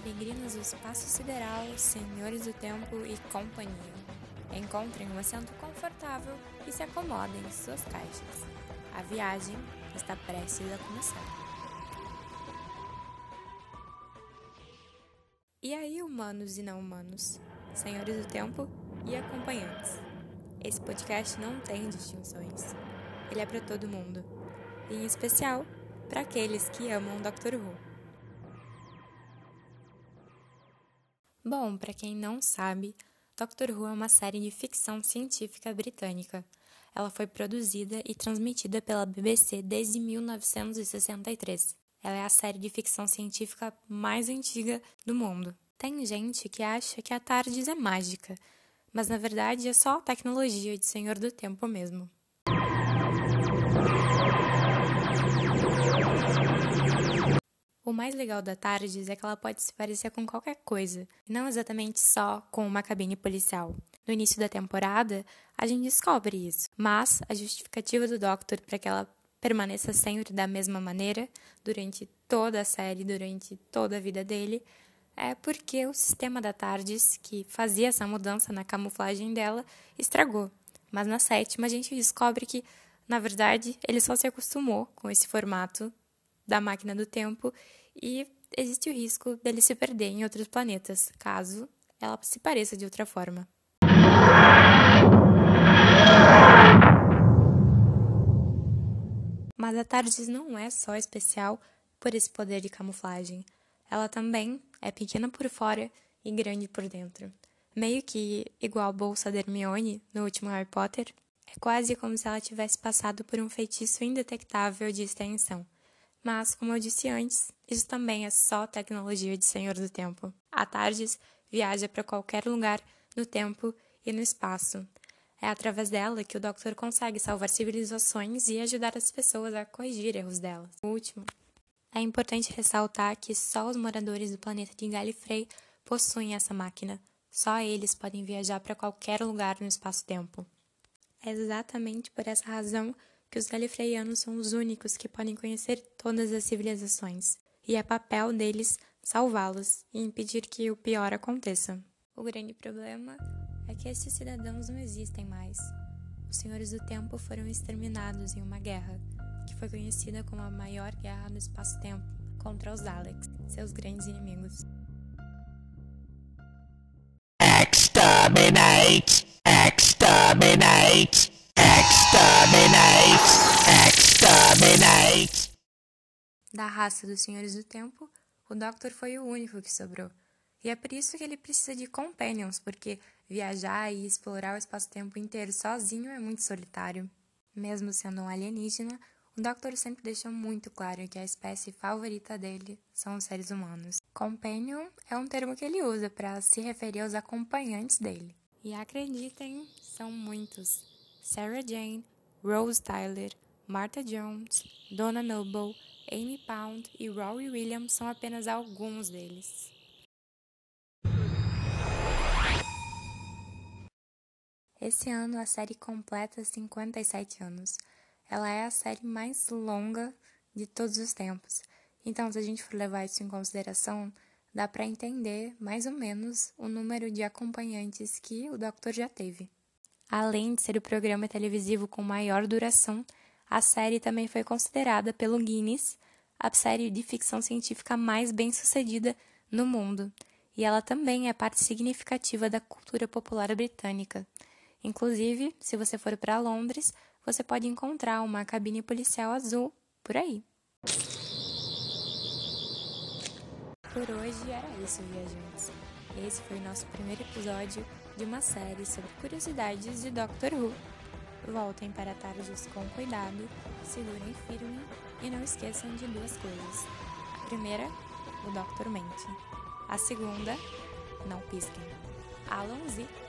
Peregrinos do espaço sideral, senhores do tempo e companhia. Encontrem um assento confortável e se acomodem em suas caixas. A viagem está prestes a começar. E aí, humanos e não humanos, senhores do tempo e acompanhantes. Esse podcast não tem distinções. Ele é para todo mundo, e em especial para aqueles que amam Doctor Who. Bom, para quem não sabe, Doctor Who é uma série de ficção científica britânica. Ela foi produzida e transmitida pela BBC desde 1963. Ela é a série de ficção científica mais antiga do mundo. Tem gente que acha que a TARDIS é mágica, mas na verdade é só tecnologia de Senhor do Tempo mesmo. O mais legal da TARDIS é que ela pode se parecer com qualquer coisa, e não exatamente só com uma cabine policial. No início da temporada, a gente descobre isso, mas a justificativa do Doctor para que ela permaneça sempre da mesma maneira durante toda a série, durante toda a vida dele, é porque o sistema da TARDIS, que fazia essa mudança na camuflagem dela, estragou. Mas na sétima a gente descobre que, na verdade, ele só se acostumou com esse formato da máquina do tempo e existe o risco dele se perder em outros planetas, caso ela se pareça de outra forma. Mas a TARDIS não é só especial por esse poder de camuflagem. Ela também é pequena por fora e grande por dentro. Meio que igual a bolsa da Hermione no último Harry Potter, é quase como se ela tivesse passado por um feitiço indetectável de extensão. Mas, como eu disse antes, isso também é só tecnologia de Senhor do Tempo. A TARDIS viaja para qualquer lugar no tempo e no espaço. É através dela que o Doctor consegue salvar civilizações e ajudar as pessoas a corrigir erros delas. O último. É importante ressaltar que só os moradores do planeta de Gallifrey possuem essa máquina. Só eles podem viajar para qualquer lugar no espaço-tempo. É exatamente por essa razão que os galifreyanos são os únicos que podem conhecer todas as civilizações, e é papel deles salvá-los e impedir que o pior aconteça. O grande problema é que esses cidadãos não existem mais. Os Senhores do Tempo foram exterminados em uma guerra, que foi conhecida como a maior guerra no espaço-tempo contra os Daleks, seus grandes inimigos. Exterminate! Exterminate! Exterminate! Exterminate! Da raça dos Senhores do Tempo, o Doctor foi o único que sobrou. E é por isso que ele precisa de companions, porque viajar e explorar o espaço-tempo inteiro sozinho é muito solitário. Mesmo sendo um alienígena, o Doctor sempre deixou muito claro que a espécie favorita dele são os seres humanos. Companion é um termo que ele usa para se referir aos acompanhantes dele. E acreditem, são muitos. Sarah Jane, Rose Tyler, Martha Jones, Donna Noble, Amy Pound e Rory Williams são apenas alguns deles. Esse ano a série completa 57 anos. Ela é a série mais longa de todos os tempos. Então, se a gente for levar isso em consideração, dá para entender mais ou menos o número de acompanhantes que o Doctor já teve. Além de ser o programa televisivo com maior duração, a série também foi considerada pelo Guinness a série de ficção científica mais bem-sucedida no mundo, e ela também é parte significativa da cultura popular britânica. Inclusive, se você for para Londres, você pode encontrar uma cabine policial azul por aí. Por hoje era isso, viajantes. Esse foi o nosso primeiro episódio de uma série sobre curiosidades de Doctor Who. Voltem para tardes com cuidado, segurem firme e não esqueçam de duas coisas. A primeira, o Doctor mente. A segunda, não pisquem. Z.